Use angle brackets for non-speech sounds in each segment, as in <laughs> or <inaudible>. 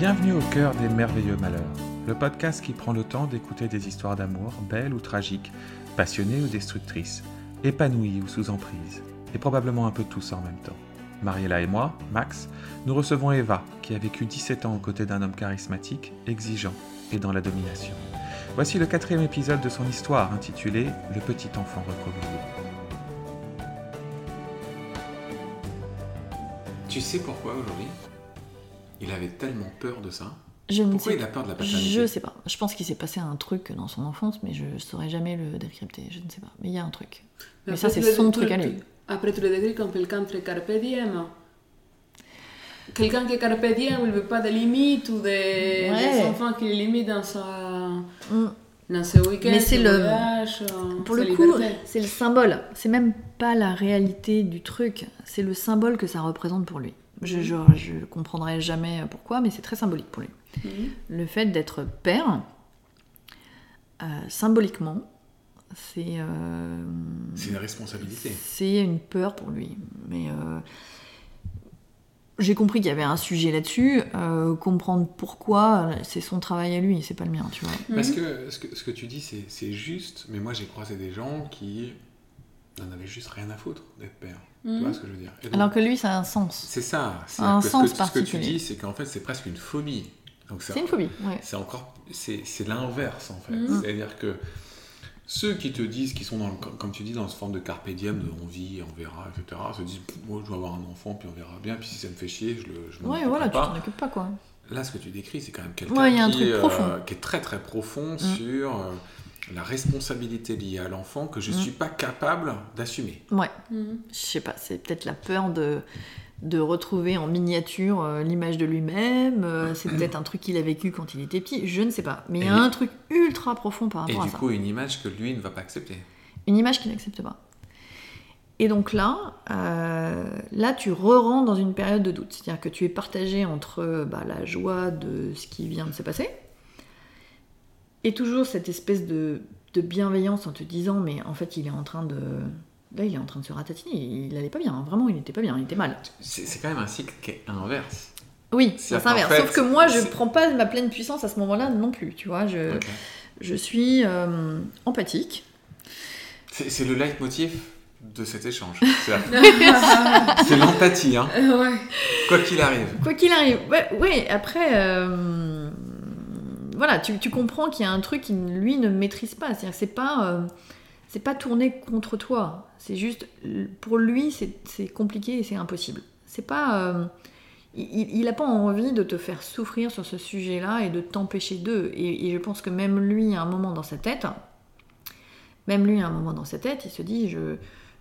Bienvenue au cœur des merveilleux malheurs, le podcast qui prend le temps d'écouter des histoires d'amour, belles ou tragiques, passionnées ou destructrices, épanouies ou sous emprise, et probablement un peu tous en même temps. Mariella et moi, Max, nous recevons Eva, qui a vécu 17 ans aux côtés d'un homme charismatique, exigeant et dans la domination. Voici le quatrième épisode de son histoire intitulé Le petit enfant recroquevillé. Tu sais pourquoi aujourd'hui? Il avait tellement peur de ça. Je Pourquoi sais il a peur de la paternité Je sais pas. Je pense qu'il s'est passé un truc dans son enfance, mais je saurais jamais le décrypter. Je ne sais pas. Mais il y a un truc. Mais ça, c'est son truc à lui. Après, tu le décris comme quelqu'un très carpe diem. Quelqu'un qui est carpe diem, il ne veut pas de limites ou des, Ouais. des enfants qui le limitent dans, sa, Mm. dans ses week-ends, Mais c'est le- Pour le coup, c'est le symbole. C'est même pas la réalité du truc. C'est le symbole que ça représente pour lui. Je, je, je comprendrai jamais pourquoi, mais c'est très symbolique pour lui. Mhm. Le fait d'être père, euh, symboliquement, c'est euh, C'est une responsabilité. c'est une peur pour lui. Mais euh, j'ai compris qu'il y avait un sujet là-dessus. Euh, comprendre pourquoi, c'est son travail à lui, c'est pas le mien, tu vois. Parce que ce, que ce que tu dis, c'est c'est juste, mais moi j'ai croisé des gens qui n'en avaient juste rien à foutre d'être père. Tu Mhm. vois ce que je veux dire donc, Alors que lui, ça a un sens. C'est ça. C'est Un sens que- Ce que tu dis, c'est qu'en fait, c'est presque une phobie. C'est une phobie, ouais. C'est encore, c'est l'inverse en fait. Mhm. C'est-à-dire que ceux qui te disent, qui sont dans, le- comme tu dis, dans ce forme de carpe diem, de on vit, on verra, etc., se disent, moi je dois avoir un enfant, puis on verra bien, puis si ça me fait chier, je le, je Ouais, voilà, tu pas. t'en occupes pas, quoi. Là, ce que tu décris, c'est quand même quelqu'un Ouais, qui, profond. qui est très très profond Mm. sur euh, la responsabilité liée à l'enfant que je ne Mm. suis pas capable d'assumer. Ouais, Mhm. je sais pas, c'est peut-être la peur de, de retrouver en miniature euh, l'image de lui-même, euh, c'est peut-être un truc qu'il a vécu quand il était petit, je ne sais pas. Mais il y a Et- un truc ultra profond par Et rapport à du ça. coup, une image que lui ne va pas accepter. Une image qu'il n'accepte pas. Et donc là, euh, là, tu re-rentres dans une période de doute. C'est-à-dire que tu es partagé entre bah, la joie de ce qui vient de se passer et toujours cette espèce de, de bienveillance en te disant, mais en fait, il est en train de... Là, il est en train de se ratatiner. Il allait pas bien. hein. Vraiment, il n'était pas bien. Il était mal. C'est c'est quand même un cycle qui est inverse. Oui, qu'en fait, Sauf que moi, je c'est- prends pas ma pleine puissance à ce moment-là non plus. Tu vois, je, je suis euh, empathique. C'est c'est le leitmotiv de cet échange. C'est <laughs> c'est l'empathie, hein, ouais. quoi qu'il arrive. Quoi qu'il arrive, ouais, ouais, après, euh, voilà, tu, comprends qu'il y a un truc qu'il lui ne maîtrise pas. C'est-à-dire c'est pas, euh, c'est pas tourné contre toi. C'est juste, pour lui, c'est compliqué et c'est impossible. C'est pas, euh, il, il a pas envie de te faire souffrir sur ce sujet-là et de t'empêcher d'eux. Et, et je pense que même lui, à un moment dans sa tête, même lui, à un moment dans sa tête, il se dit, je,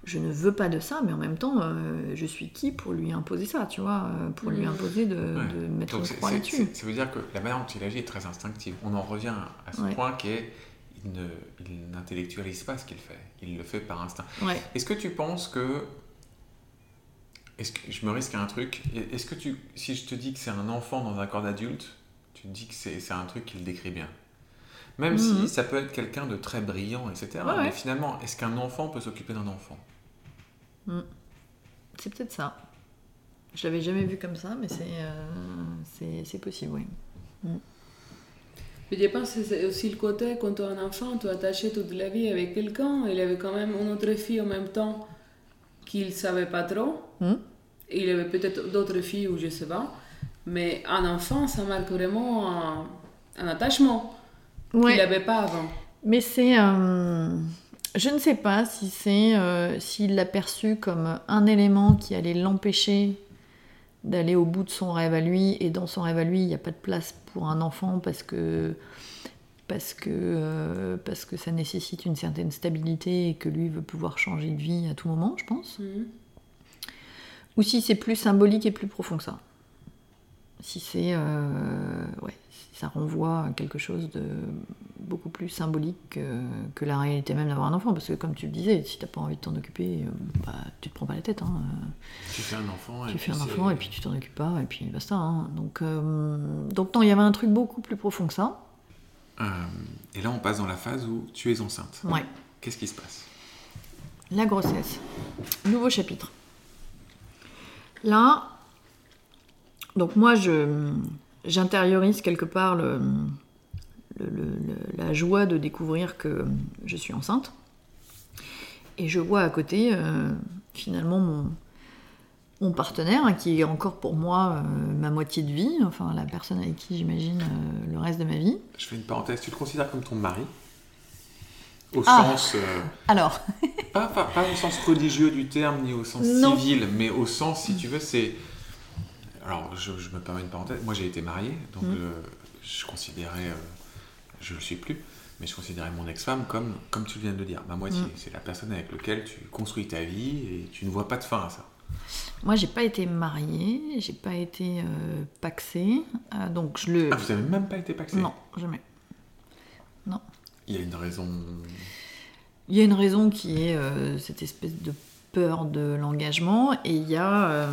je ne veux pas de ça, mais en même temps, euh, je suis qui pour lui imposer ça, tu vois, euh, pour lui Mhm. imposer de, Ouais. de mettre Donc une croix là-dessus. ça veut dire que la manière dont il agit est très instinctive. On en revient à ce Ouais. point qui est il n'intellectualise pas ce qu'il fait. Il le fait par instinct. Ouais. Est-ce que tu penses que est-ce que je me risque à un truc Est-ce que tu si je te dis que c'est un enfant dans un corps d'adulte, tu te dis que c'est un truc qu'il décrit bien? Même Mhm. si ça peut être quelqu'un de très brillant, etc. Ouais, Mais ouais. finalement, est-ce qu'un enfant peut s'occuper d'un enfant? C'est peut-être ça. Je l'avais jamais vu comme ça, mais c'est euh, possible, oui. Mais je pense que c'est aussi le côté, quand tu es un enfant, tu es attaché toute la vie avec quelqu'un. Il avait quand même une autre fille en même temps qu'il ne savait pas trop. Hmm. Il avait peut-être d'autres filles ou je sais pas. Mais un enfant, ça marque vraiment un, un attachement qu'il n'avait pas avant. Mais c'est. euh, je ne sais pas si c'est. euh, s'il l'a perçu comme un élément qui allait l'empêcher d'aller au bout de son rêve à lui, et dans son rêve à lui, il n'y a pas de place pour un enfant parce que. Parce que, euh, parce que ça nécessite une certaine stabilité et que lui veut pouvoir changer de vie à tout moment, je pense. Mhm. Ou si c'est plus symbolique et plus profond que ça. Si c'est. euh, ouais, ça renvoie à quelque chose de beaucoup plus symbolique que, que la réalité même d'avoir un enfant. Parce que, comme tu le disais, si t'as pas envie de t'en occuper, euh, bah, tu te prends pas la tête. hein. Tu fais un enfant. et Tu fais puis un enfant et puis tu t'en occupes pas, et puis basta. hein. Donc, euh, donc, non, il y avait un truc beaucoup plus profond que ça. Euh, et là, on passe dans la phase où tu es enceinte. Ouais. Qu'est-ce qui se passe? La grossesse. Nouveau chapitre. Là, donc moi, je, j'intériorise quelque part le, le- le- le- la joie de découvrir que je suis enceinte. Et je vois à côté, euh, finalement, mon, mon partenaire, hein, qui est encore pour moi euh, ma moitié de vie, enfin la personne avec qui j'imagine euh, le reste de ma vie. Je fais une parenthèse, tu le considères comme ton mari? Au Ah. sens. euh, Alors, <laughs> pas, pas, pas au sens religieux du terme, ni au sens Non. civil, mais au sens, si tu veux, c'est. Alors, je, je me permets une parenthèse. Moi, j'ai été marié, donc Mm. euh, je considérais. euh, je le suis plus, mais je considérais mon ex-femme comme, comme tu viens de le dire, ma moitié. Mm. C'est la personne avec laquelle tu construis ta vie et tu ne vois pas de fin à ça. moi j'ai pas été mariée, j'ai pas été euh, paxée, euh, donc je le... Ah, vous n'avez même pas été paxé non, jamais. Il y a une raison. Il y a une raison qui est cette espèce de peur de l'engagement et il y a euh,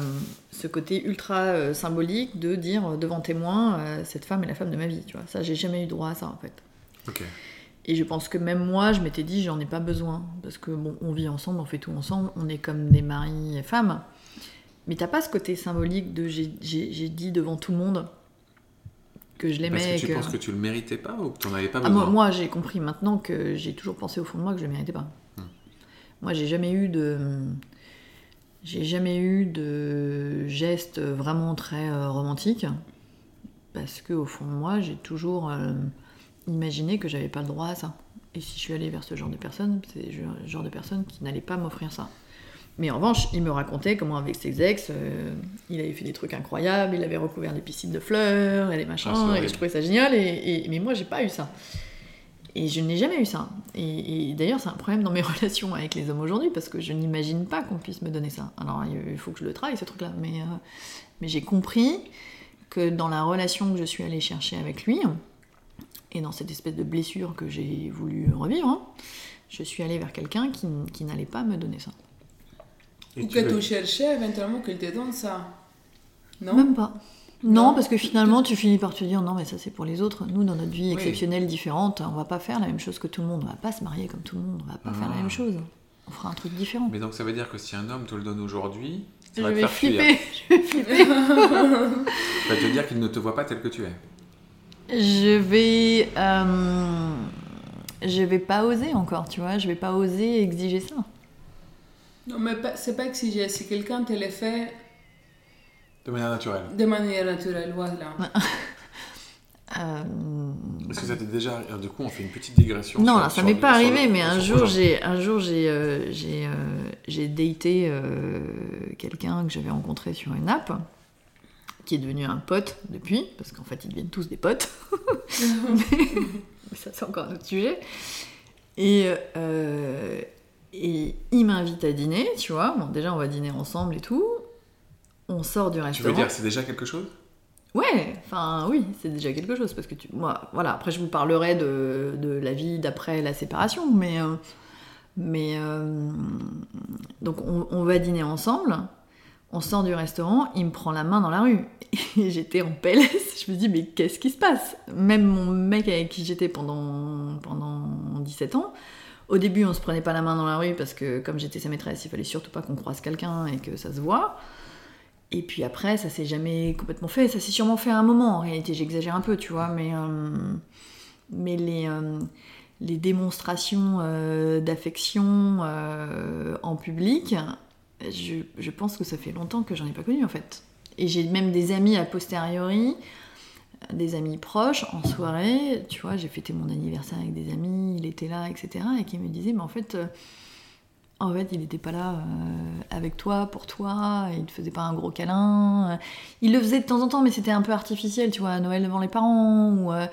ce côté ultra euh, symbolique de dire euh, devant témoin euh, cette femme est la femme de ma vie tu vois. Ça j'ai jamais eu droit à ça en fait. Et je pense que même moi je m'étais dit j'en ai pas besoin. Parce que bon on vit ensemble on fait tout ensemble on est comme des maris et femmes. Mais t'as pas ce côté symbolique de j'ai- dit devant tout le monde que je l'aimais Parce que tu que- penses que tu le méritais pas ou que tu n'en avais pas ah, besoin? moi, moi, j'ai compris maintenant que j'ai toujours pensé au fond de moi que je le méritais pas. Moi, j'ai jamais eu de. J'ai jamais eu de geste vraiment très euh, romantique. Parce que au fond de moi, j'ai toujours euh, imaginé que j'avais pas le droit à ça. Et si je suis allée vers ce genre de personne, c'est le genre de personne qui n'allait pas m'offrir ça. Mais en revanche, il me racontait comment avec ses ex, euh, il avait fait des trucs incroyables, il avait recouvert les piscines de fleurs et les machins, Ah, et je trouvais ça génial. Et, et- mais moi, j'ai pas eu ça. Et je n'ai jamais eu ça. Et, et d'ailleurs, c'est un problème dans mes <laughs> relations avec les hommes aujourd'hui, parce que je n'imagine pas qu'on puisse me donner ça. Alors, il faut que je le travaille, ce truc-là. Mais, euh, mais j'ai compris que dans la relation que je suis allée chercher avec lui, et dans cette espèce de blessure que j'ai voulu revivre, hein, je suis allée vers quelqu'un qui, qui n'allait pas me donner ça. Et Ou que tu cherchais éventuellement qu'il te donne ça. Non? Même pas. Non, parce que finalement, tu finis par te dire non, mais ça c'est pour les autres. Nous, dans notre vie Oui. exceptionnelle, différente, on va pas faire la même chose que tout le monde. On va pas se marier comme tout le monde. On va pas faire la Ah. même chose. On fera un truc différent. Mais donc ça veut dire que si un homme te le donne aujourd'hui, ça Je va te vais faire fuir. flipper. <laughs> Je vais flipper. Ça va te dire qu'il ne te voit pas tel que tu es. Je vais. euh, je vais pas oser encore, tu vois. Je vais pas oser exiger ça. Non, mais c'est pas exigé. Si quelqu'un te le fait De manière naturelle. de manière naturelle, voilà. <laughs> Euh, Est-ce que ça t'est déjà. Du coup, on fait une petite digression. Non, sur- là, ça m'est pas le- arrivé, mais un jour, j'ai, un jour, j'ai, euh, j'ai, euh, j'ai daté euh, quelqu'un que j'avais rencontré sur une app, qui est devenu un pote depuis, parce qu'en fait, ils deviennent tous des potes. <laughs> mais ça, c'est encore un autre sujet. Et, euh, et il m'invite à dîner, tu vois. Bon, déjà, on va dîner ensemble et tout. On sort du Tu restaurant. veux dire, c'est déjà quelque chose? Ouais, enfin oui, c'est déjà quelque chose parce que tu, moi, voilà. Après, je vous parlerai de, de la vie d'après la séparation, mais euh, mais euh, donc on, on va dîner ensemble. On sort du restaurant, il me prend la main dans la rue <laughs> et j'étais en PLS. Je me dis mais qu'est-ce qui se passe? Même mon mec avec qui j'étais pendant pendant 17 ans. Au début, on se prenait pas la main dans la rue parce que comme j'étais sa maîtresse, il fallait surtout pas qu'on croise quelqu'un et que ça se voit. Et puis après, ça s'est jamais complètement fait. Ça s'est sûrement fait à un moment. En réalité, j'exagère un peu, tu vois, mais, euh, mais les, euh, les démonstrations euh, d'affection en public, je, je pense que ça fait longtemps que j'en ai pas connu en fait. Et j'ai même des amis a posteriori, des amis proches en soirée. Tu vois, j'ai fêté mon anniversaire avec des amis, il était là, etc. Et qui me disaient, mais en fait. En fait, il n'était pas là euh, avec toi, pour toi, il ne te faisait pas un gros câlin. euh, Il le faisait de temps en temps, mais c'était un peu artificiel, tu vois, à Noël devant les parents. Ou, euh,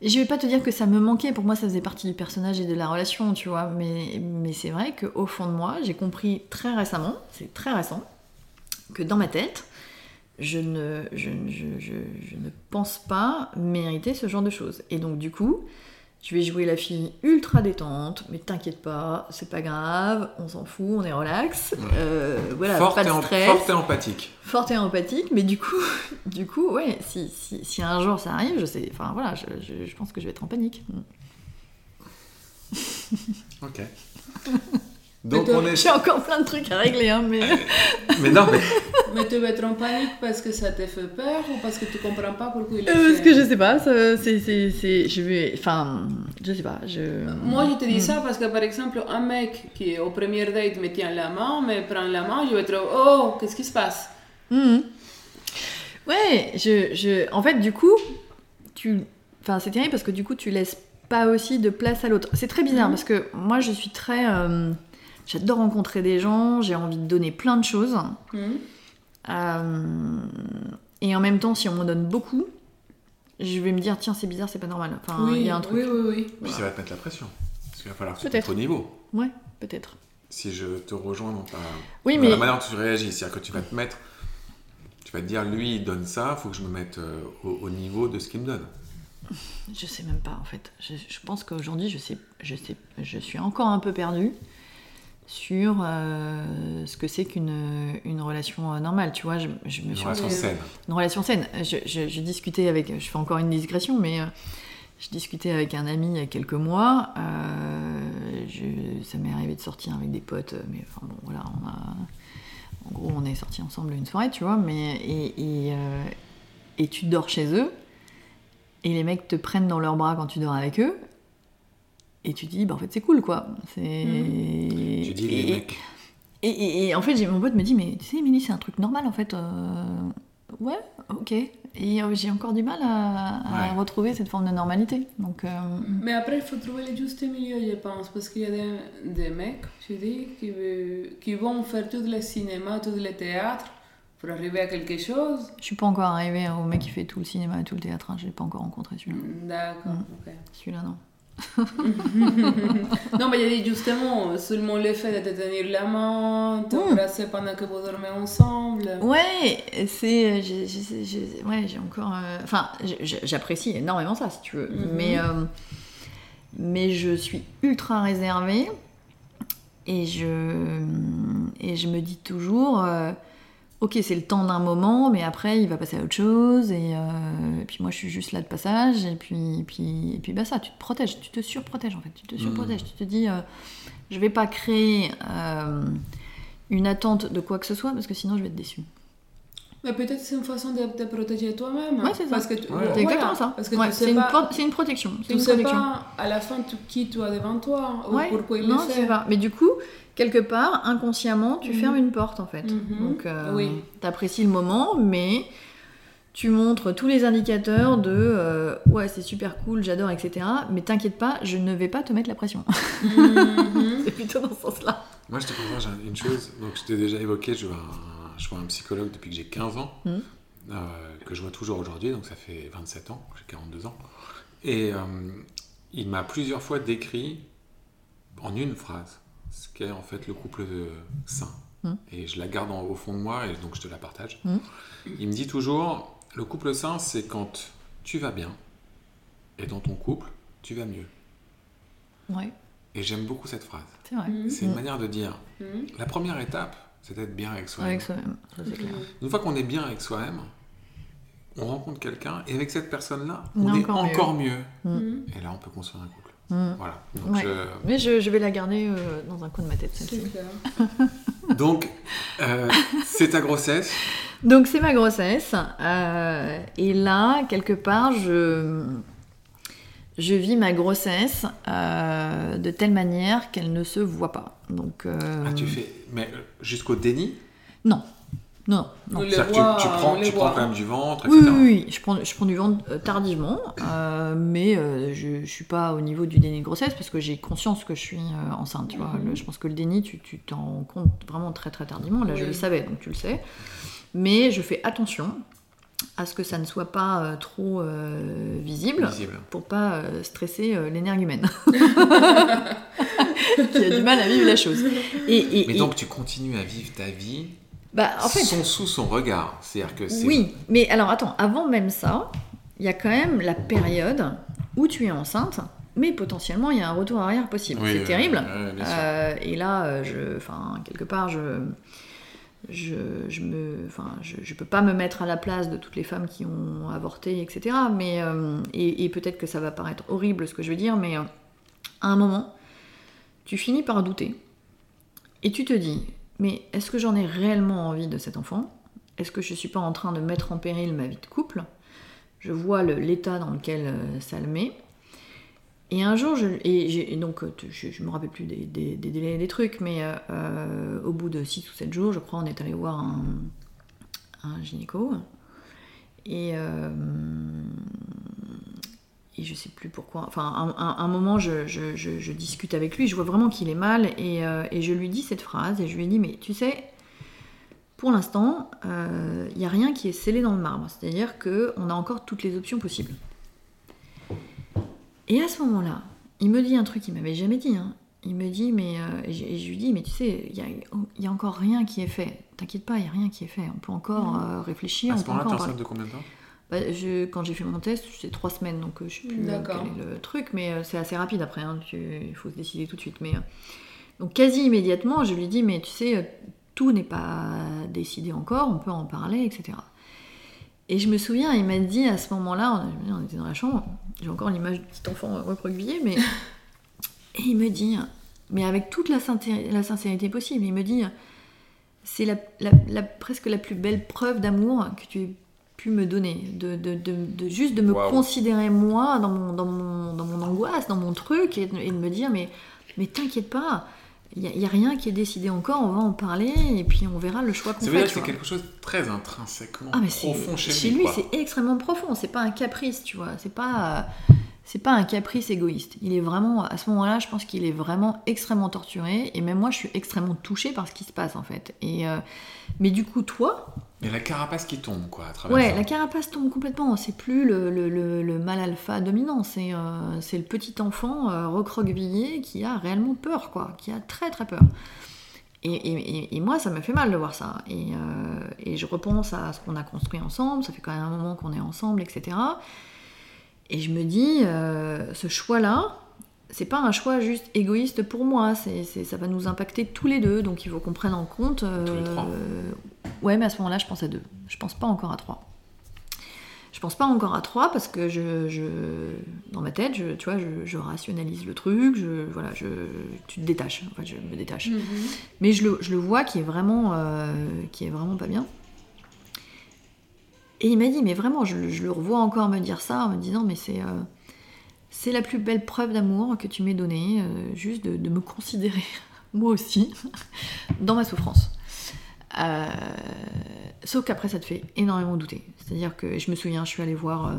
Et je vais pas te dire que ça me manquait, pour moi ça faisait partie du personnage et de la relation, tu vois. Mais, c'est vrai qu'au fond de moi, j'ai compris très récemment, c'est très récent, que dans ma tête, je ne pense pas mériter ce genre de choses. Et donc du coup, je vais jouer la fille ultra détente, mais t'inquiète pas, c'est pas grave, on s'en fout, on est relax. Euh, voilà, forte, pas de stress. forte et empathique. Forte et empathique, mais du coup, <laughs> du coup, ouais, si, si, si un jour ça arrive, je sais, enfin voilà, je, je- je pense que je vais être en panique. Ok. <laughs> Donc on est. J'ai encore plein de trucs à régler, hein, mais... Mais non, mais <laughs> Mais tu vas être en panique parce que ça te fait peur ou parce que tu comprends pas pourquoi il Euh, le Parce que je sais pas, c'est, c'est, c'est- je vais, enfin, je sais pas, je. Moi, je te dis Mm. ça parce que, par exemple, un mec qui, au premier date, me tient la main, me prend la main, je vais être Oh, qu'est-ce qui se passe Mhm. Ouais, je, je, en fait, du coup, tu, enfin, c'est terrible parce que du coup, tu laisses pas aussi de place à l'autre. C'est très bizarre Mhm. parce que moi, je suis très, euh, j'adore rencontrer des gens, j'ai envie de donner plein de choses, Hmm Euh, et en même temps, si on m'en donne beaucoup, je vais me dire tiens, c'est bizarre, c'est pas normal. Enfin, il oui, y a un truc. oui, oui, oui. puis ça va te mettre la pression. Parce qu'il va falloir que tu au niveau. Ouais, peut-être. Si je te rejoins dans, ta... Oui, dans mais la manière dont tu réagis, c'est-à-dire que tu vas te mettre. Tu vas te dire, lui, il donne ça, faut que je me mette euh, au, au niveau de ce qu'il me donne. Je sais même pas en fait. Je, je pense qu'aujourd'hui, je sais, je sais, je suis encore un peu perdue sur euh, ce que c'est qu'une une relation euh, normale. Tu vois, je, je me Une suis relation Ouais. saine. une relation saine. Je, je- je discutais avec, je fais encore une digression, mais euh, je discutais avec un ami il y a quelques mois. euh, ça m'est arrivé de sortir avec des potes, mais enfin bon, voilà, on a, en gros, on est sortis ensemble une soirée, tu vois, mais et, et, euh, et tu dors chez eux, et les mecs te prennent dans leurs bras quand tu dors avec eux. Et tu dis, bah en fait c'est cool quoi. C'est... Tu dis, les et- mecs. et, et- et en fait, mon pote me dit, mais tu sais, Émilie, c'est un truc normal en fait. euh, Ouais, ok. Et euh, j'ai encore du mal à, à Ouais. retrouver cette forme de normalité. Donc, euh, Mais après, il faut trouver le juste milieu, je pense, parce qu'il y a des, des mecs, je dis, qui, qui vont faire tout le cinéma, tout le théâtre pour arriver à quelque chose. je suis pas encore arrivée au mec qui fait tout le cinéma et tout le théâtre. Hein. Je l'ai pas encore rencontré celui-là. D'accord, Mm. ok. Celui-là, non. <laughs> Non, mais il y a justement, seulement le fait de te tenir la main, t'embrasser pendant que vous dormez ensemble. Ouais, c'est. j'ai- Ouais, j'ai encore. euh, Enfin, j'apprécie énormément ça, si tu veux. Mhm. Mais, euh, mais je suis ultra réservée. Et je, et je me dis toujours. euh, Ok, c'est le temps d'un moment, mais après il va passer à autre chose, et, euh, et puis moi je suis juste là de passage, et puis, et puis, et puis bah ça, tu te protèges, tu te surprotèges en fait, tu te surprotèges, tu te dis, euh, je vais pas créer euh, une attente de quoi que ce soit, parce que sinon je vais être déçue. Mais peut-être c'est une façon de te protéger toi-même. Ouais, c'est ça. Parce que tu, Ouais. C'est exactement ça. Parce que Ouais, tu c'est une, pro- c'est une protection. C'est tu une sais protection. pas à la fin tu- qui tu as devant toi ou Ouais, pourquoi il non, le tu fait. sais pas. Mais du coup, quelque part, inconsciemment, tu Mhm. fermes une porte en fait. Mhm. Donc, euh, Oui. t'apprécies le moment, mais tu montres tous les indicateurs de euh, ouais, c'est super cool, j'adore, etc. Mais t'inquiète pas, je ne vais pas te mettre la pression. <laughs> Mhm. c'est plutôt dans ce sens-là. Moi, je te partage un- une chose. Donc, je t'ai déjà évoqué, je vois, un, je vois un psychologue depuis que j'ai 15 ans, euh, que je vois toujours aujourd'hui, donc ça fait 27 ans, j'ai 42 ans. Et euh, il m'a plusieurs fois décrit en une phrase ce qu'est en fait le couple de sain. Mhm. Et je la garde en- au fond de moi et donc je te la partage. Mhm. Il me dit toujours le couple sain, c'est quand tu vas bien et dans ton couple, tu vas mieux. Ouais, Et j'aime beaucoup cette phrase. c'est vrai. C'est une manière de dire la première étape, c'est d'être bien avec soi-même. Avec soi-même, ça c'est clair. Une fois qu'on est bien avec soi-même, on rencontre quelqu'un et avec cette personne-là, On on, est est encore encore, mieux. Mhm. Et là, on peut construire un couple. Voilà. Donc, Ouais. je- Mais je, je vais la garder euh, dans un coin de ma tête, C'est clair. <laughs> donc, euh, c'est ta grossesse. Donc c'est ma grossesse. euh, et là, quelque part, je, je vis ma grossesse euh, de telle manière qu'elle ne se voit pas. Donc, euh, Ah, tu fais. Mais euh, jusqu'au déni? Non, non, non. Que tu, tu prends, on les tu prends voit. quand même du ventre, Oui, etc. oui, oui, je prends, je prends du ventre euh, tardivement, euh, mais euh, je ne suis pas au niveau du déni de grossesse parce que j'ai conscience que je suis euh, enceinte. Tu vois. Mhm. Le- je pense que le déni, tu tu t'en rends compte vraiment très très tardivement. Là, je Oui. le savais, donc tu le sais. Mais je fais attention à ce que ça ne soit pas euh, trop euh, visible Visible. pour pas euh, stresser euh, l'énergumène <laughs> <laughs> qui a du mal à vivre la chose. Et, et- Mais et- donc, tu continues à vivre ta vie bah, en fait, sans- sous son regard. C'est-à-dire que c'est. Oui, mais alors attends, avant même ça, il y a quand même la période où tu es enceinte, mais potentiellement il y a un retour arrière possible. Oui, c'est terrible. Euh, et là, euh, je, enfin, quelque part, je, je, je me, enfin, je, je peux pas me mettre à la place de toutes les femmes qui ont avorté, etc. Mais euh, et, et peut-être que ça va paraître horrible ce que je veux dire, mais à un moment, tu finis par douter. Et tu te dis, mais est-ce que j'en ai réellement envie de cet enfant? Est-ce que je ne suis pas en train de mettre en péril ma vie de couple? Je vois l'état dans lequel euh, ça le met. Et un jour, je, et, donc, euh, je ne me rappelle plus des, des- des des trucs, mais euh, au bout de 6 ou 7 jours, je crois, on est allé voir un, un gynéco. Et, et je sais plus pourquoi. Enfin, un, un- un moment, je, je- je- je discute avec lui, je vois vraiment qu'il est mal, et, euh, et je lui dis cette phrase, et je lui dis, mais tu sais, pour l'instant, il n'y a rien qui est scellé dans le marbre. C'est-à-dire qu'on a encore toutes les options possibles. Et à ce moment-là, il me dit un truc qu'il m'avait jamais dit. hein. Il me dit, mais. euh, et je, et je lui dis, mais tu sais, il n'y a, il y a encore rien qui est fait. T'inquiète pas, il n'y a rien qui est fait. On peut encore euh, réfléchir. À ce moment-là, parler. de combien de temps? Bah, je- quand j'ai fait mon test, c'était trois semaines, donc euh, je sais plus euh, quel est le truc, mais euh, c'est assez rapide après, hein, tu- il faut se décider tout de suite. Mais, donc quasi immédiatement, je lui dis, mais tu sais, tout n'est pas décidé encore, on peut en parler, etc. Et je me souviens, il m'a dit à ce moment-là, on, on était dans la chambre, j'ai encore l'image du petit enfant recroquevillé, mais... <laughs> Et il me dit, mais avec toute la, sincé- la sincérité possible, il me dit, c'est la, la- la- presque la plus belle preuve d'amour que tu aies pu me donner, de, de- de- de- juste de me considérer moi dans mon, dans, mon, dans mon angoisse, dans mon truc, et de, et de me dire, mais, mais t'inquiète pas, il n'y a, il y a rien qui est décidé encore, on va en parler, et puis on verra le choix qu'on Ça fait. veut dire que c'est quelque chose de très intrinsèquement Ah mais profond chez, chez lui. c'est extrêmement profond. C'est pas un caprice, tu vois. C'est pas euh, c'est pas un caprice égoïste. Il est vraiment à ce moment-là, je pense qu'il est vraiment extrêmement torturé. Et même moi, je suis extrêmement touchée par ce qui se passe en fait. Et euh, mais du coup, toi, Mais la carapace qui tombe, quoi, à travers ouais, ça. la carapace tombe complètement. C'est plus le, le, le- le mâle alpha dominant. C'est euh, le petit enfant euh, recroquevillé qui a réellement peur, quoi. Qui a très très peur. Et, et- et- et moi, ça me fait mal de voir ça. Et, euh, et je repense à ce qu'on a construit ensemble, ça fait quand même un moment qu'on est ensemble, etc. Et je me dis, euh, ce choix-là, c'est pas un choix juste égoïste pour moi, c'est, c'est- ça va nous impacter tous les deux, donc il faut qu'on prenne en compte. euh, Tous les trois. ouais, mais à ce moment-là, je pense à deux. Je pense pas encore à trois. Je pense pas encore à trois parce que je, je- dans ma tête, je, tu vois, je, je rationalise le truc, je, voilà, je, tu te détaches, en fait, je me détache. Mhm. Mais je le, je le vois qui est vraiment, euh, qui est vraiment pas bien. Et il m'a dit, mais vraiment, je, le revois encore me dire ça, en me disant, mais c'est, euh, la plus belle preuve d'amour que tu m'aies donnée, euh, juste de, me considérer, <laughs> moi aussi, <laughs> dans ma souffrance. Euh, sauf qu'après, ça te fait énormément douter. C'est-à-dire que je me souviens, je suis allée voir,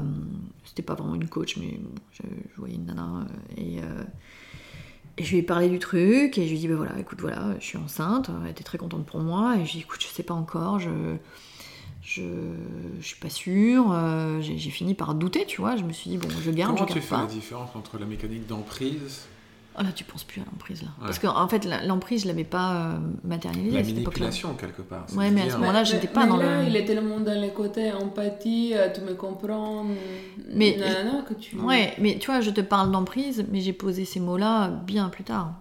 c'était pas vraiment une coach, mais bon, je, voyais une nana, et, je lui ai parlé du truc, et je lui ai dit, bah voilà, écoute, voilà, je suis enceinte, elle était très contente pour moi, et je lui ai dit, écoute, je sais pas encore, je, je, je suis pas sûre, euh, j'ai j'ai fini par douter, tu vois, je me suis dit, bon, je garde, Comment je tu garde fais pas. la différence entre la mécanique d'emprise, Oh là, tu penses plus à l'emprise, là. Ouais. Parce qu'en fait, la- l'emprise, je l'avais pas euh, matérialisée la à cette époque-là. manipulation quelque part c'est Ouais, de mais à dire- ce moment-là, j'étais pas mais dans là, le- il est tellement dans les côtés empathie, euh, tu me comprends. Mais- nanana, que tu. Ouais, mais tu vois, je te parle d'emprise, mais j'ai posé ces mots-là bien plus tard.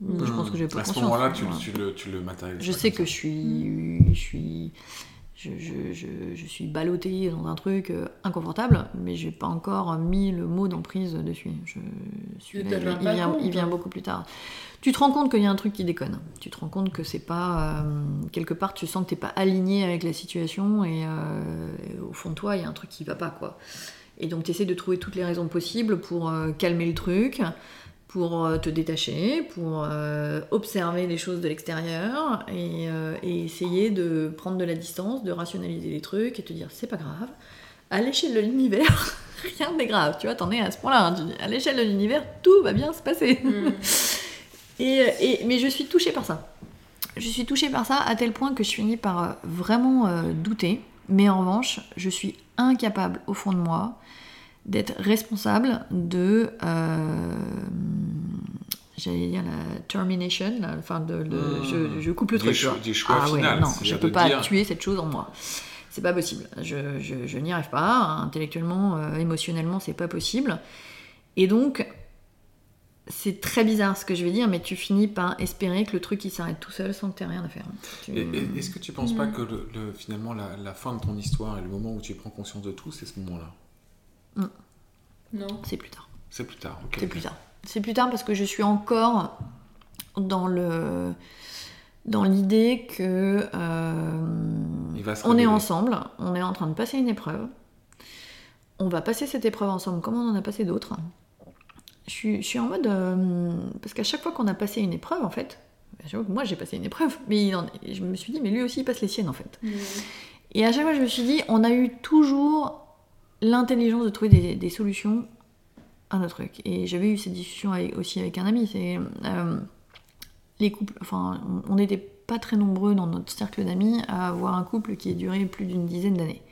Je pense que j'ai pas À ce conscience. moment-là, tu, Voilà. tu le, tu le matérialises. Je pas sais comme que ça. je suis, je suis, je, je, je, je suis ballottée dans un truc euh, inconfortable, mais j'ai pas encore mis le mot d'emprise dessus. Je suis là, il, vient, compte, il vient hein. beaucoup plus tard. Tu te rends compte qu'il y a un truc qui déconne. Tu te rends compte que c'est pas euh, quelque part, tu sens que t'es pas aligné avec la situation et, euh, et au fond de toi, il y a un truc qui va pas quoi. Et donc tu essaies de trouver toutes les raisons possibles pour euh, calmer le truc, pour euh, te détacher, pour euh, observer les choses de l'extérieur et, euh, et essayer de prendre de la distance, de rationaliser les trucs et te dire c'est pas grave. À l'échelle de l'univers, <laughs> rien n'est grave. Tu vois, t'en es à ce point-là. hein. À l'échelle de l'univers, tout va bien se passer. Mhm. <laughs> Et, et- mais je suis touchée par ça. Je suis touchée par ça à tel point que je finis par vraiment euh, douter. Mais en revanche, je suis incapable au fond de moi d'être responsable de, j'allais dire la termination, la- enfin de, de- Mmh. je, je coupe le Du truc. choix ah final, ouais, non, je peux pas dire- tuer cette chose en moi. C'est pas possible. Je, je- je n'y arrive pas. Intellectuellement, euh, émotionnellement, c'est pas possible. Et donc, c'est très bizarre ce que je vais dire, mais tu finis par espérer que le truc il s'arrête tout seul sans que tu aies rien à faire. Tu- et- Est-ce que tu penses pas Mhm. que le, le- finalement la, la fin de ton histoire et le moment où tu prends conscience de tout, c'est ce moment-là? Non. C'est plus tard. C'est plus tard, ok. C'est plus tard. C'est plus tard parce que je suis encore dans le dans l'idée que euh, Il va se on est ensemble, on est en train de passer une épreuve. On va passer cette épreuve ensemble comme on en a passé d'autres. Je suis, je suis en mode. euh, parce qu'à chaque fois qu'on a passé une épreuve, en fait, j'avoue que moi j'ai passé une épreuve, mais il en- je me suis dit, mais lui aussi il passe les siennes en fait. Et à chaque fois, je me suis dit, on a eu toujours l'intelligence de trouver des, des solutions à nos trucs. Et j'avais eu cette discussion aussi avec un ami. C'est euh, les couples. Enfin, on n'était pas très nombreux dans notre cercle d'amis à avoir un couple qui ait duré plus d'une dizaine d'années.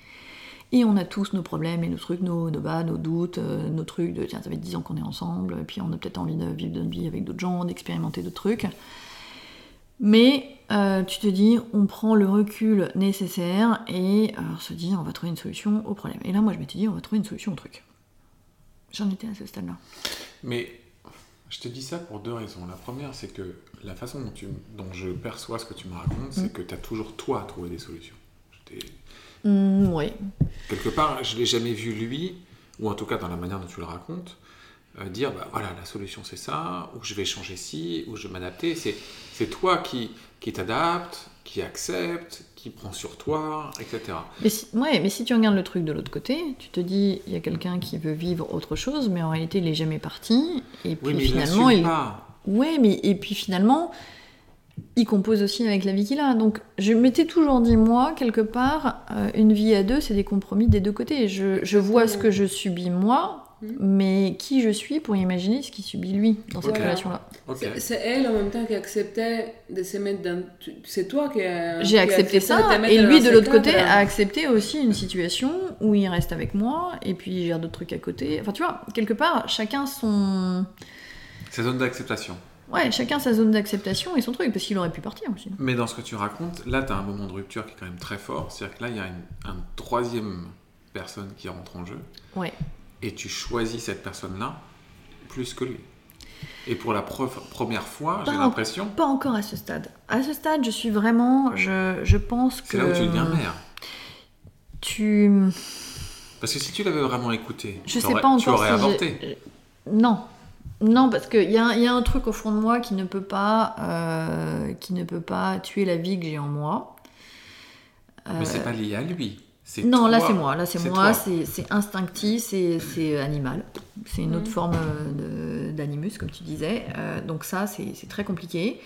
Et on a tous nos problèmes et nos trucs, nos, nos bas, nos doutes, euh, nos trucs de tiens, ça fait 10 ans qu'on est ensemble, et puis on a peut-être envie de vivre notre vie avec d'autres gens, d'expérimenter d'autres trucs. Mais euh, tu te dis, on prend le recul nécessaire et on se dit, on va trouver une solution au problème. Et là, moi, je m'étais dit, on va trouver une solution au truc. J'en étais à ce stade-là. Mais je te dis ça pour deux raisons. La première, c'est que la façon dont, tu, dont je perçois ce que tu me racontes, c'est Mm. que tu as toujours toi trouvé des solutions. Hum, oui. quelque part, je l'ai jamais vu lui, ou en tout cas dans la manière dont tu le racontes, euh, dire bah voilà la solution c'est ça, ou je vais changer ci, ou je vais m'adapter. C'est toi qui qui t'adapte, qui accepte, qui prend sur toi, etc. Mais si, ouais, mais si tu regardes le truc de l'autre côté, tu te dis, il y a quelqu'un qui veut vivre autre chose, mais en réalité, il est jamais parti. Et puis Oui, mais finalement, il. pas. Ouais, mais et puis finalement, il compose aussi avec la vie qu'il a. Donc, je m'étais toujours dit, moi, quelque part, euh, une vie à deux, c'est des compromis des deux côtés. Je, je vois ce que je subis moi, Mhm. mais qui je suis pour imaginer ce qu'il subit lui dans cette relation-là. C'est- elle en même temps qui acceptait de se mettre dans. C'est toi qui a. J'ai accepté ça, et lui, de l'autre côté, a accepté aussi une situation où il reste avec moi, et puis il gère d'autres trucs à côté. Enfin, tu vois, quelque part, chacun son. C'est zone d'acceptation. Ouais, chacun sa zone d'acceptation et son truc, parce qu'il aurait pu partir aussi. Mais dans ce que tu racontes, là, tu as un moment de rupture qui est quand même très fort. C'est-à-dire que là, il y a une, un troisième personne qui rentre en jeu. Ouais. Et tu choisis cette personne-là plus que lui. Et pour la pre- première fois, j'ai l'impression, Pas encore à ce stade. À ce stade, je suis vraiment. Je, je pense que. c'est là où tu deviens mère. Tu. Parce que si tu l'avais vraiment écouté, Je tu sais pas encore tu aurais si avorté. Non. Non, parce qu'il y a, il y a un truc au fond de moi qui ne peut pas, euh, qui ne peut pas tuer la vie que j'ai en moi. Mais c'est pas lié à lui. C'est Non, là c'est moi, là c'est C'est moi, c'est c'est instinctif, c'est c'est animal. C'est une autre Mhm. forme euh, de- d'animus, comme tu disais. Euh, donc ça, c'est c'est très compliqué.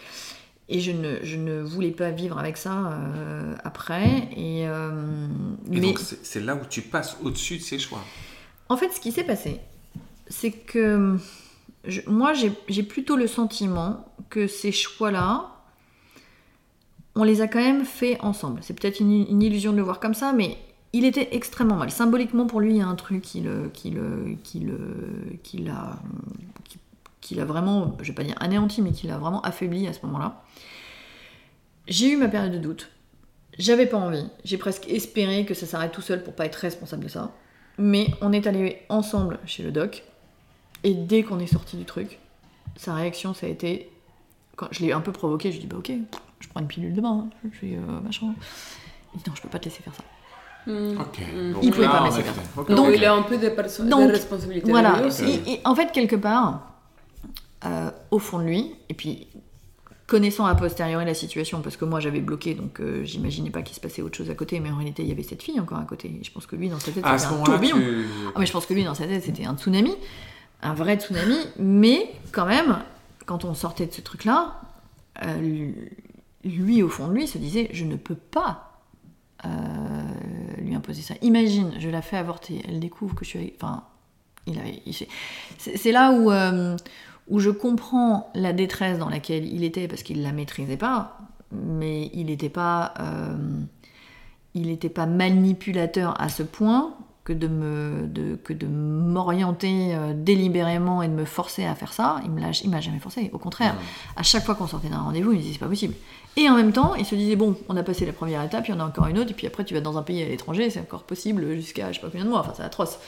Et je ne, je ne voulais pas vivre avec ça euh, après. Et, euh, Et mais donc c'est c'est là où tu passes au-dessus de ses choix. en fait, ce qui s'est passé, c'est que je- moi, j'ai j'ai plutôt le sentiment que ces choix-là, on les a quand même fait ensemble. C'est peut-être une, une illusion de le voir comme ça, mais il était extrêmement mal. Symboliquement, pour lui, il y a un truc qui l'a, vraiment, je vais pas dire anéanti, mais qui l'a vraiment affaibli à ce moment-là. J'ai eu ma période de doute. J'avais pas envie. J'ai presque espéré que ça s'arrête tout seul pour pas être responsable de ça. Mais on est allé ensemble chez le doc. Et dès qu'on est sorti du truc, sa réaction, ça a été. Quand je l'ai un peu provoqué, je lui ai dit Bah, ok, je prends une pilule demain. hein. Je fais euh, machin. Il dit Non, je peux pas te laisser faire ça. Mm. Ok. Mm. Donc Il pouvait là, pas en laisser effet. faire. Ok, Donc, il a un peu de, Donc, de responsabilité. Voilà. en fait, quelque part, euh, au fond de lui, et puis connaissant a posteriori la situation, parce que moi j'avais bloqué, donc euh, j'imaginais pas qu'il se passait autre chose à côté, mais en réalité il y avait cette fille encore à côté. Et je pense que lui dans sa tête c'était un tourbillon. tu... Ah, mais je pense que lui dans sa tête c'était un tsunami, un vrai tsunami, mais quand même, quand on sortait de ce truc-là, euh, lui au fond de lui se disait je ne peux pas euh, Imagine, je la fais avorter, elle découvre que je suis. Enfin, il a, il fait- c'est là où, euh, où je comprends la détresse dans laquelle il était parce qu'il la maîtrisait pas, mais il n'était pas, euh, il n'était pas manipulateur à ce point que de me, de, que de m'orienter euh, délibérément et de me forcer à faire ça. Il me l'a, il m'a jamais forcé. Au contraire, à chaque fois qu'on sortait d'un rendez-vous, il me disait c'est pas possible. Et en même temps, il se disait bon, on a passé la première étape, il y en a encore une autre, et puis après tu vas dans un pays à l'étranger, c'est encore possible jusqu'à je sais pas combien de mois. Enfin, c'est atroce.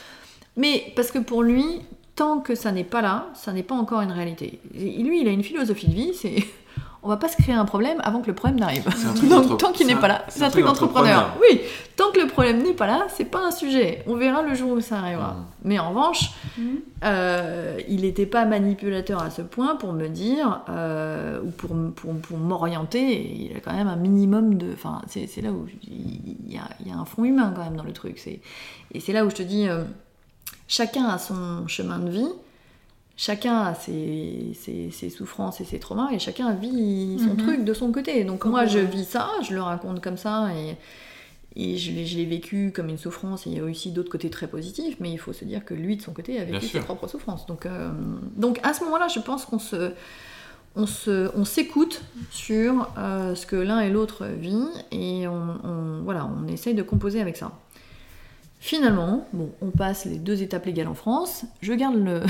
Mais parce que pour lui, tant que ça n'est pas là, ça n'est pas encore une réalité. Et lui, il a une philosophie de vie, c'est on va pas se créer un problème avant que le problème n'arrive. C'est un truc <laughs> Donc tant qu'il n'est pas là, c'est un un truc d'entrepreneur. Oui, tant que le problème n'est pas là, c'est pas un sujet. On verra le jour où ça arrivera. Mhm. Mais en revanche, Mhm. euh, il n'était pas manipulateur à ce point pour me dire euh, ou pour, pour, pour m'orienter. Il a quand même un minimum de. Enfin, c'est c'est là où il y a, il y a un fond humain quand même dans le truc. C'est- Et c'est là où je te dis, euh, chacun a son chemin de vie. Chacun a ses, ses- ses souffrances et ses traumas et chacun vit son Mhm. truc de son côté. Donc moi je vis ça, je le raconte comme ça et, et je l'ai vécu comme une souffrance et il y a aussi d'autres côtés très positifs, mais il faut se dire que lui de son côté a Bien vécu ses sûr. propres souffrances. Donc, euh, donc à ce moment-là, je pense qu'on se, on se, on s'écoute sur euh, ce que l'un et l'autre vit et on, on- voilà, on essaye de composer avec ça. Finalement, bon, on passe les deux étapes légales en France. Je garde le,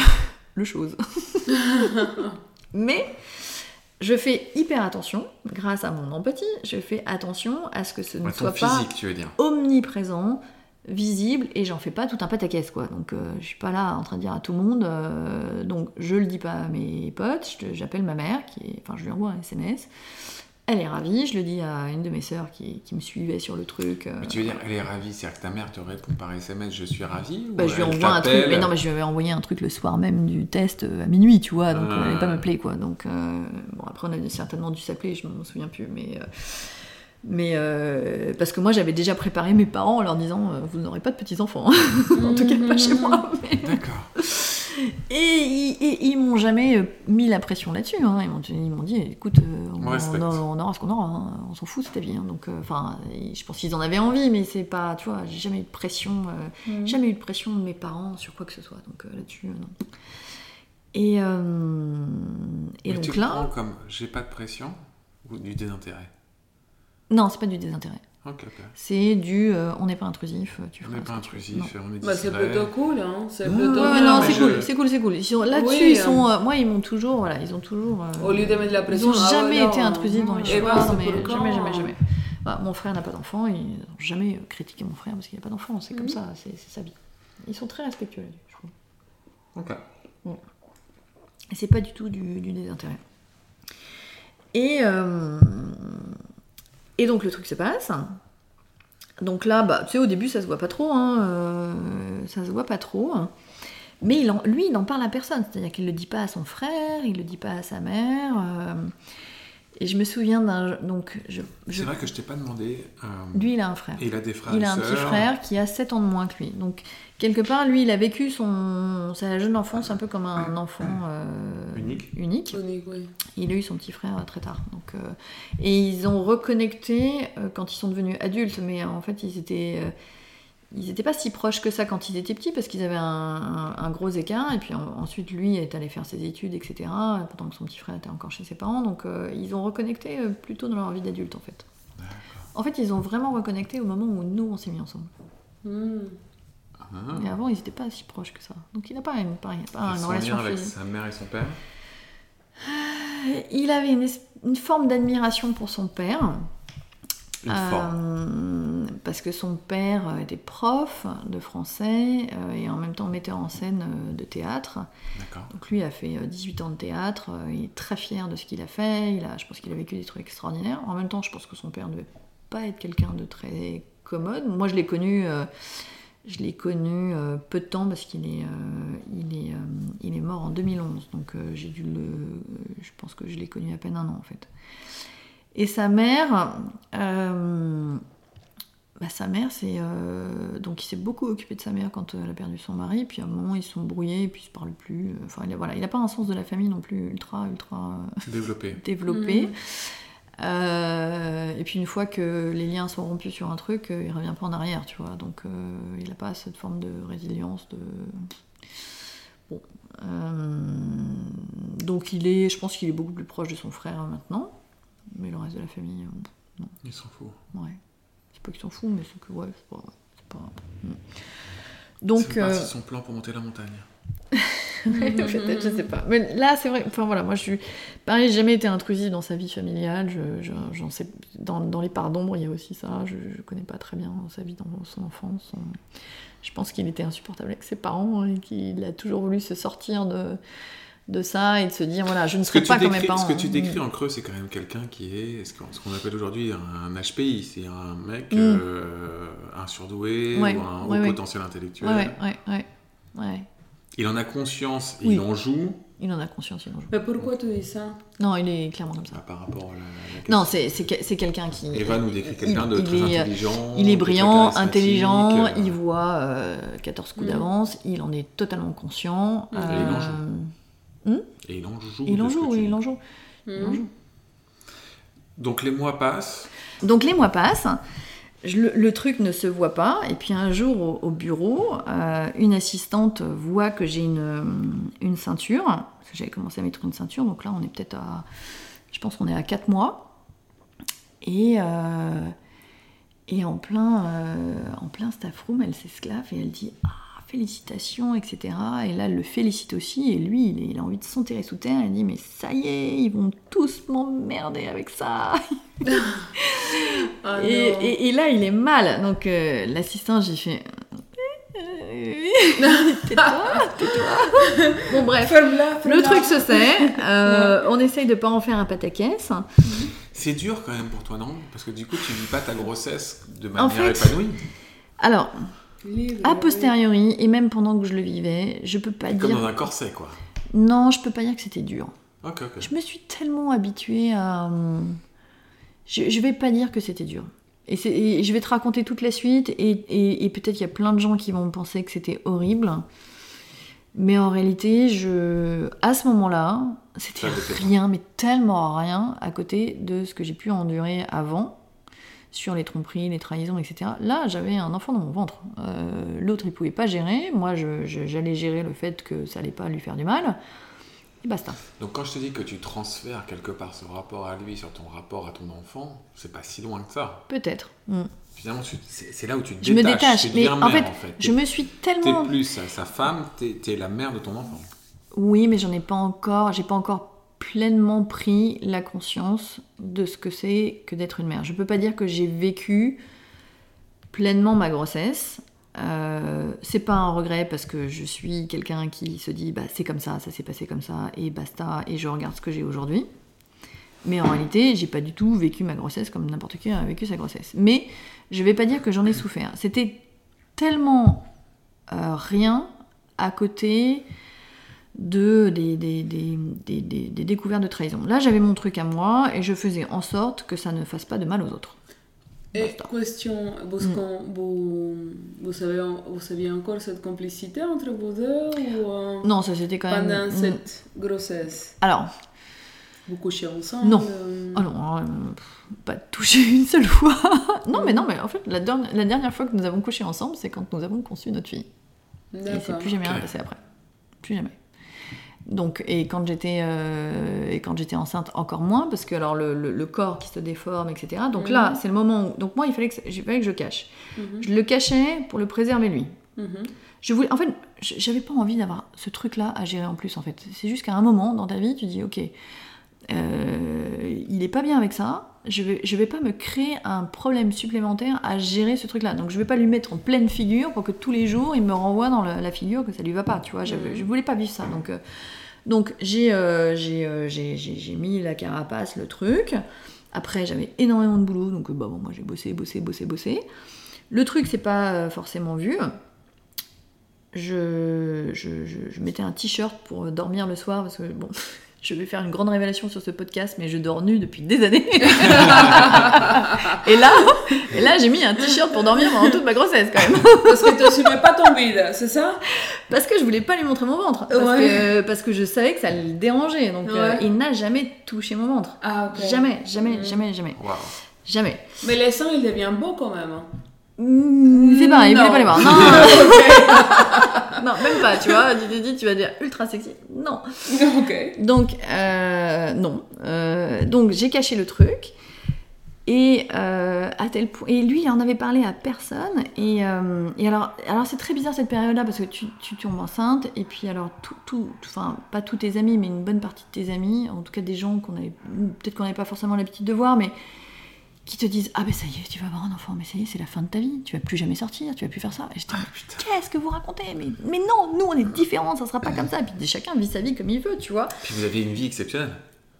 le chose. <laughs> <laughs> Mais je fais hyper attention, grâce à mon empathie, je fais attention à ce que ce ne Ouais, soit pas physique, tu veux dire. omniprésent, visible, et j'en fais pas tout un pataquès, quoi. Donc euh, je suis pas là en train de dire à tout le monde, euh, donc je le dis pas à mes potes, j'appelle ma mère, qui est, enfin je lui envoie un SMS, elle est ravie, je le dis à une de mes sœurs qui, qui me suivait sur le truc. euh, Mais tu veux dire, elle est ravie, c'est-à-dire que ta mère te répond par SMS, je suis ravie ou bah, je lui envoie un truc, mais non, mais je lui avais envoyé un truc le soir même du test euh, à minuit, tu vois, donc Ah. elle n'allait pas m'appeler, quoi. Donc, euh, bon, après, on a certainement dû s'appeler, je m'en souviens plus, mais. euh, mais euh, parce que moi j'avais déjà préparé mes parents en leur disant euh, vous n'aurez pas de petits enfants <laughs> en tout cas pas chez moi mais- D'accord. Et ils, m'ont jamais euh, mis la pression là-dessus hein. ils m'ont ils m'ont dit écoute euh, on, On respecte. on- on aura ce qu'on aura hein. on s'en fout c'est ta vie hein. donc euh, enfin je pense qu'ils en avaient envie mais c'est pas tu vois j'ai jamais eu de pression euh, Mhm. jamais eu de pression de mes parents sur quoi que ce soit donc euh, là-dessus euh, non et, euh, et tu donc le là comme j'ai pas de pression ou du désintérêt? Non c'est pas du désintérêt C'est du euh, on n'est pas intrusif tu On n'est pas intrusif, Non. on est Bah, c'est plutôt cool, hein. C'est Ouais, plutôt Ouais, ouais, bien. non, mais c'est je- cool, c'est cool, c'est cool. Ils Là-dessus, Oui, ils sont, hein. euh, moi, ils m'ont toujours, voilà, ils ont toujours. euh, Au lieu de mettre la ils pression. ont ah jamais été non. intrusifs dans mes choix, ben, jamais, jamais, jamais. Bah, mon frère n'a pas d'enfant, ils n'ont jamais euh, critiqué mon frère parce qu'il n'a pas d'enfant. C'est comme Mhm. ça, c'est c'est sa vie. Ils sont très respectueux là-dessus, je trouve. Ok. Et c'est pas du tout du, du désintérêt. Et, euh, et donc le truc se passe. Donc là, bah, tu sais, au début, ça se voit pas trop. Hein, euh, ça se voit pas trop. Mais lui, il n'en parle à personne. C'est-à-dire qu'il le dit pas à son frère, il le dit pas à sa mère. euh, et je me souviens d'un. Donc, je, je- C'est vrai que je t'ai pas demandé. euh, lui, il a un frère. et il a des frères Il a un petit frère qui a 7 ans de moins que lui. Donc, quelque part, lui, il a vécu son, sa jeune enfance un peu comme un enfant euh, Unique. unique. Oui. Il a eu son petit frère euh, très tard. Donc, euh, et ils ont reconnecté euh, quand ils sont devenus adultes, mais euh, en fait, ils étaient. Ils n'étaient pas si proches que ça quand ils étaient petits parce qu'ils avaient un, un- un gros écart et puis en- ensuite lui est allé faire ses études etc pendant que son petit frère était encore chez ses parents donc euh, ils ont reconnecté euh, plutôt dans leur vie d'adulte en fait en fait ils ont vraiment reconnecté au moment où nous on s'est mis ensemble. Ah. mais avant ils n'étaient pas si proches que ça donc il n'a pas une, pas, pas Et une relation avec sa mère et son père? il avait une, forme d'admiration pour son père. Euh, parce que son père euh, était prof de français euh, et en même temps metteur en scène euh, de théâtre. Donc lui a fait euh, 18 ans de théâtre, il est très fier de ce qu'il a fait, il a, je pense qu'il a vécu des trucs extraordinaires. En même temps, je pense que son père ne devait pas être quelqu'un de très commode. Moi, je l'ai connu, je l'ai connu euh, peu de temps parce qu'il est, euh, il est, euh, il est mort en 2011. Donc j'ai dû le, je pense que je l'ai connu à peine un an en fait. Et sa mère, euh, bah, sa mère, c'est euh, donc il s'est beaucoup occupé de sa mère quand euh, elle a perdu son mari. Puis à un moment, ils se sont brouillés, et puis ils se parlent plus. Enfin, il voilà, il a pas un sens de la famille non plus ultra, ultra Développé. <laughs> développé. Mhm. Euh, et puis une fois que les liens sont rompus sur un truc, euh, il revient pas en arrière, tu vois. Donc euh, il n'a pas cette forme de résilience, de bon. Euh, donc il est, je pense qu'il est beaucoup plus proche de son frère maintenant, mais le reste de la famille, euh, Il s'en fout. ouais. C'est pas qu'ils s'en foutent, mais c'est que ouais, c'est pas. c'est pas- Mm. Donc C'est euh, son plan pour monter la montagne. <laughs> Peut-être, je sais pas. Mais là, c'est vrai. Enfin voilà, moi je suis. Pareil, j'ai jamais été intrusive dans sa vie familiale. Je, je- j'en sais. Dans, dans les parts d'ombre, il y a aussi ça. Je, je connais pas très bien sa vie dans son enfance. son- Je pense qu'il était insupportable avec ses parents et qu'il a toujours voulu se sortir de, de ça et de se dire voilà, je ne serai pas comme mes parents. ce que tu décris en creux, c'est quand même quelqu'un qui est ce qu'on appelle aujourd'hui un HPI. C'est un mec, Mm. euh, un surdoué Ouais, ou un haut ouais, ouais. potentiel intellectuel. Ouais, ouais, ouais, ouais. ouais. Il en a conscience, Oui. il en joue Il en a conscience, il en joue. Mais pourquoi tu dis ça? Non, il est clairement comme ça. ah, par rapport à la, la Non, c'est, c'est, que- c'est quelqu'un qui. Eva nous décrit quelqu'un de il très est, euh, intelligent. Il est brillant, intelligent, euh, il voit euh, 14 coups Mhm. d'avance, il en est totalement conscient. Euh, il en joue. Et il en joue. il en joue, oui, il en joue. il en Mhm. joue. Donc les mois passent. Donc les mois passent, je- le, le truc ne se voit pas, et puis un jour au, au bureau, euh, une assistante voit que j'ai une, euh, une ceinture, parce que j'avais commencé à mettre une ceinture, donc là on est peut-être à, je pense qu'on est à 4 mois, et, euh, et en, plein, euh, en plein staff room, elle s'esclave et elle dit Ah, félicitations, etc. Et là, elle le félicite aussi, et lui, il, a envie de s'enterrer sous terre, il dit Mais ça y est, ils vont tous m'emmerder avec ça <laughs> Ah et, non. et- et là, il est mal. Donc, euh, l'assistant, j'ai fait. <laughs> tais-toi, tais-toi. Bon, bref. Le truc se sait. <laughs> euh, on essaye de pas en faire un pataquès. C'est dur quand même pour toi, non? Parce que du coup, tu vis pas ta grossesse de En manière fait, épanouie. Alors, A posteriori, et même pendant que je le vivais, je peux pas Comme dire. dans un corset, quoi. Non, je peux pas dire que c'était dur. Ok, ok. Je me suis tellement habituée à. hum, Je, je vais pas dire que c'était dur. Et, c'est- et je vais te raconter toute la suite, et, et- et peut-être il y a plein de gens qui vont penser que c'était horrible. Mais en réalité, je, à ce moment-là, c'était rien, mais tellement rien à côté de ce que j'ai pu endurer avant sur les tromperies, les trahisons, etc. Là, j'avais un enfant dans mon ventre. Euh, L'autre, il pouvait pas gérer. Moi, je- je- j'allais gérer le fait que ça allait pas lui faire du mal. Et basta. Donc quand je te dis que tu transfères quelque part ce rapport à lui sur ton rapport à ton enfant, c'est pas si loin que ça. Peut-être. Mm. Finalement, c'est là où tu te Je me détaches. détache, Tu mais deviens en mère, fait, en fait. Je me suis T'es tellement. plus sa, sa femme, t'es es la mère de ton enfant. Oui, mais j'en ai pas encore. J'ai pas encore pleinement pris la conscience de ce que c'est que d'être une mère. Je peux pas dire que j'ai vécu pleinement ma grossesse. Euh, c'est pas un regret parce que je suis quelqu'un qui se dit bah c'est comme ça, ça s'est passé comme ça et basta et je regarde ce que j'ai aujourd'hui. Mais en réalité, j'ai pas du tout vécu ma grossesse comme n'importe qui a vécu sa grossesse. Mais je vais pas dire que j'en ai souffert. C'était tellement euh, rien à côté de, des, des, des, des- des- des découvertes de trahison. Là, j'avais mon truc à moi et je faisais en sorte que ça ne fasse pas de mal aux autres. Et Basta. question, vous, Mm. vous, vous, savez, vous saviez encore cette complicité entre vous deux ou euh, Non, ça c'était quand même. pendant Mm. cette grossesse? Alors, Vous couchez ensemble Non. euh, oh non, euh, pas touché <laughs> une seule fois. non, mais non, mais en fait, la, dernière- la dernière fois que nous avons couché ensemble, c'est quand nous avons conçu notre fille. Et c'est plus jamais rien passé après. Plus jamais. Donc, et quand j'étais euh, et quand j'étais enceinte, encore moins, parce que alors le, le- le corps qui se déforme, etc. Donc Mhm. là, c'est le moment où. Donc moi, il fallait que, il fallait que je cache. Mhm. Je le cachais pour le préserver lui. Mhm. Je voulais, en fait, j'avais pas envie d'avoir ce truc-là à gérer en plus, en fait. C'est juste qu'à un moment dans ta vie, tu dis, ok, euh, il est pas bien avec ça. Je vais, je vais pas me créer un problème supplémentaire à gérer ce truc-là. Donc je vais pas lui mettre en pleine figure pour que tous les jours il me renvoie dans la figure que ça lui va pas. Tu vois, J'avais- Mhm. je voulais pas vivre ça. Donc, euh, donc j'ai, euh, j'ai, j'ai, j'ai- j'ai mis la carapace, le truc. Après, j'avais énormément de boulot, donc bah, bon, moi j'ai bossé, bossé, bossé, bossé. Le truc, c'est pas forcément vu. Je, je, je- je mettais un t-shirt pour dormir le soir parce que bon, je vais faire une grande révélation sur ce podcast, mais je dors nue depuis des années. <laughs> et là, et là j'ai mis un t-shirt pour dormir pendant toute ma grossesse quand même. Parce que tu n'assumais pas ton bide, c'est ça? Parce que je voulais pas lui montrer mon ventre. Parce, Ouais. que, parce que je savais que ça le dérangeait. Donc euh, il n'a jamais touché mon ventre. Ah. Jamais, jamais, Mhm. jamais, jamais. Jamais. Mais les seins, il devient beau quand même. Hein. Mm, C'est pareil, il voulait Non. pas les voir. <laughs> Non, non, même pas, tu vois. Tu te dis, tu vas dire ultra sexy. Non. <laughs> ok. Donc, euh, non. Euh, donc, j'ai caché le truc. Et euh, à tel point, et lui, il en avait parlé à personne. Et, euh, et alors, alors c'est très bizarre cette période-là parce que tu, tu tombes enceinte et puis alors tout, tout, enfin pas tous tes amis, mais une bonne partie de tes amis, en tout cas des gens qu'on avait, peut-être qu'on n'avait pas forcément l'habitude de voir, mais qui te disent ah ben ça y est, tu vas avoir un enfant, mais ça y est, c'est la fin de ta vie, tu vas plus jamais sortir, tu vas plus faire ça. Et j'étais Ah, mais qu'est-ce que vous racontez? Mais, mais non, nous on est différents, ça sera pas comme ça. Et puis chacun vit sa vie comme il veut, tu vois. Puis vous avez une vie exceptionnelle.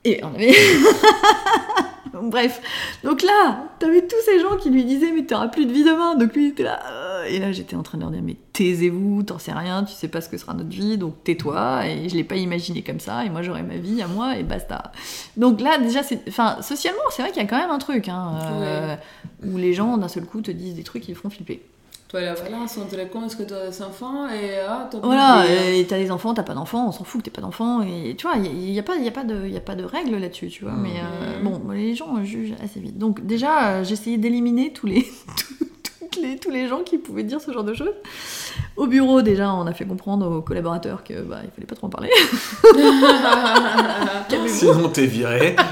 Et on avait. <laughs> Bref, donc là, t'avais tous ces gens qui lui disaient mais t'auras plus de vie demain. Donc lui il était là. euh, Et là j'étais en train de leur dire mais taisez-vous, t'en sais rien, tu sais pas ce que sera notre vie, donc tais-toi. Et je l'ai pas imaginé comme ça. Et moi j'aurai ma vie à moi et basta. Donc là déjà, c'est, enfin socialement c'est vrai qu'il y a quand même un truc hein, euh, où les gens d'un seul coup te disent des trucs qui les font flipper. Toi, la balance entre quand est-ce que tu as des enfants et ah, t'as plus Voilà, et t'as des enfants, t'as pas d'enfants, on s'en fout que t'aies pas d'enfants, et tu vois, il n'y a, pas- y a, pas de- y a pas de règles là-dessus, tu vois, Mhm. mais euh, Mhm. bon, les gens jugent assez vite. Donc déjà, euh, j'essayais d'éliminer tous les, <laughs> les, tous les gens qui pouvaient dire ce genre de choses. Au bureau, déjà, on a fait comprendre aux collaborateurs que bah, il fallait pas trop en parler. <laughs> Sinon, t'es viré. <laughs>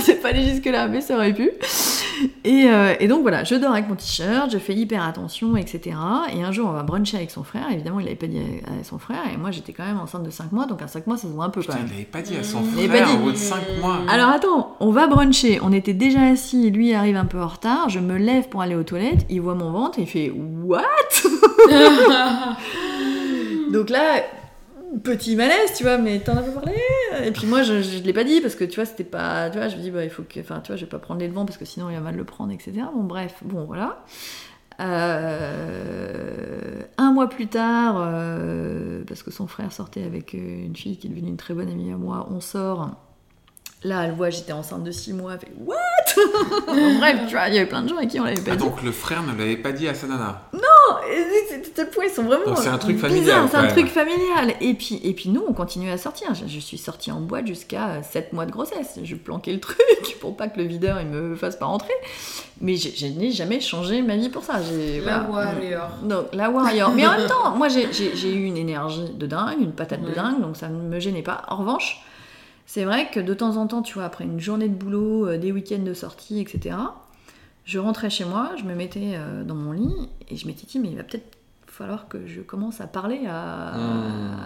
c'est pas allé jusque-là, mais ça aurait pu. <laughs> Et, euh, et donc voilà, je dors avec mon t-shirt, je fais hyper attention, etc. Et un jour, on va bruncher avec son frère. Évidemment, il l'avait pas dit à, son frère. Et moi, j'étais quand même enceinte de 5 mois, donc à 5 mois, ça se voit un peu quand même. il l'avait pas dit à son pas frère dit. au bout de 5 mois. Alors attends, on va bruncher. On était déjà assis, lui arrive un peu en retard. Je me lève pour aller aux toilettes. Il voit mon ventre et il fait What? <laughs> <laughs> Donc là, petit malaise, tu vois, mais t'en as pas parlé Et puis moi, je, je l'ai pas dit parce que tu vois, c'était pas. Tu vois, je me dis, bah, il faut que. Enfin, tu vois, je vais pas prendre les devants parce que sinon il va mal le prendre, etc. Bon, bref, bon, voilà. Euh, un mois plus tard, euh, parce que son frère sortait avec une fille qui est devenue une très bonne amie à moi, on sort. Là, elle voit, j'étais enceinte de 6 mois, elle fait What? <laughs> Bref, tu vois, il y avait plein de gens à qui on l'avait pas Ah, dit. donc le frère ne l'avait pas dit à sa nana. Et c'est- c'est tel point, ils sont vraiment. C'est un truc familial, C'est un truc familial. Et puis, et puis nous, on continue à sortir. Je, je suis sortie en boîte jusqu'à 7 mois de grossesse. Je planquais le <laughs> truc pour pas que le videur il me fasse pas rentrer. Mais je, n'ai jamais changé ma vie pour ça. J'ai- La voilà. warrior. Donc, la warrior. Mais en <laughs> même temps, moi, j'ai- eu une énergie de dingue, une patate de dingue, donc ça ne me gênait pas. En revanche, c'est vrai que de temps en temps, tu vois, après une journée de boulot, euh, des week-ends de sortie, etc., je rentrais chez moi, je me mettais euh, dans mon lit et je m'étais dit, mais il va peut-être falloir que je commence à parler à, Hmm.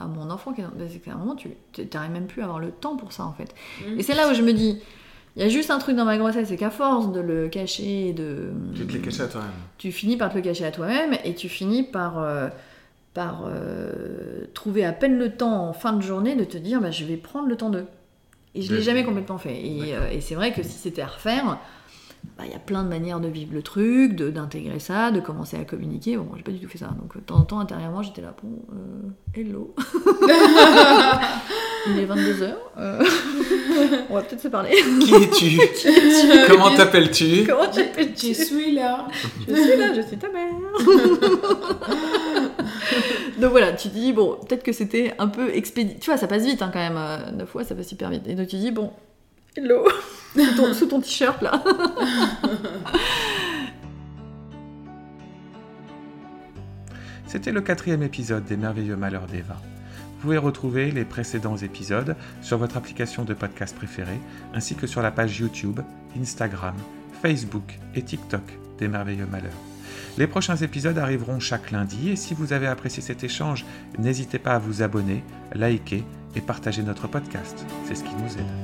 à mon enfant. Parce qu'à un moment, tu n'arrives même plus à avoir le temps pour ça, en fait. Mm. Et c'est là où je me dis, il y a juste un truc dans ma grossesse, c'est qu'à force de le cacher, et de Tu te l'es caché à toi-même. tu finis par te le cacher à toi-même et tu finis par, euh, par euh, trouver à peine le temps en fin de journée de te dire bah, je vais prendre le temps d'eux. Et je l'ai Ouais. jamais complètement fait. Et, euh, et c'est vrai que si c'était à refaire, bah, il y a plein de manières de vivre le truc, de- d'intégrer ça, de commencer à communiquer. Bon, moi, j'ai pas du tout fait ça. Donc, de temps en temps, intérieurement, j'étais là, bon, euh, hello. <laughs> Il est 22h. <laughs> on va peut-être se parler. Qui es-tu? <laughs> Comment t'appelles-tu? Comment t'appelles Je suis là. Je suis là, je suis ta mère. donc voilà, tu dis, bon, peut-être que c'était un peu expédié. Tu vois, ça passe vite hein, quand même. euh, Neuf fois, ça passe super vite. Et donc tu dis, bon, hello, <laughs> sous ton, sous ton t-shirt là. <laughs> C'était le quatrième épisode des Merveilleux Malheurs d'Eva. Vous pouvez retrouver les précédents épisodes sur votre application de podcast préférée, ainsi que sur la page YouTube, Instagram, Facebook et TikTok des Merveilleux Malheurs. Les prochains épisodes arriveront chaque lundi et si vous avez apprécié cet échange, n'hésitez pas à vous abonner, liker et partager notre podcast. C'est ce qui nous aide.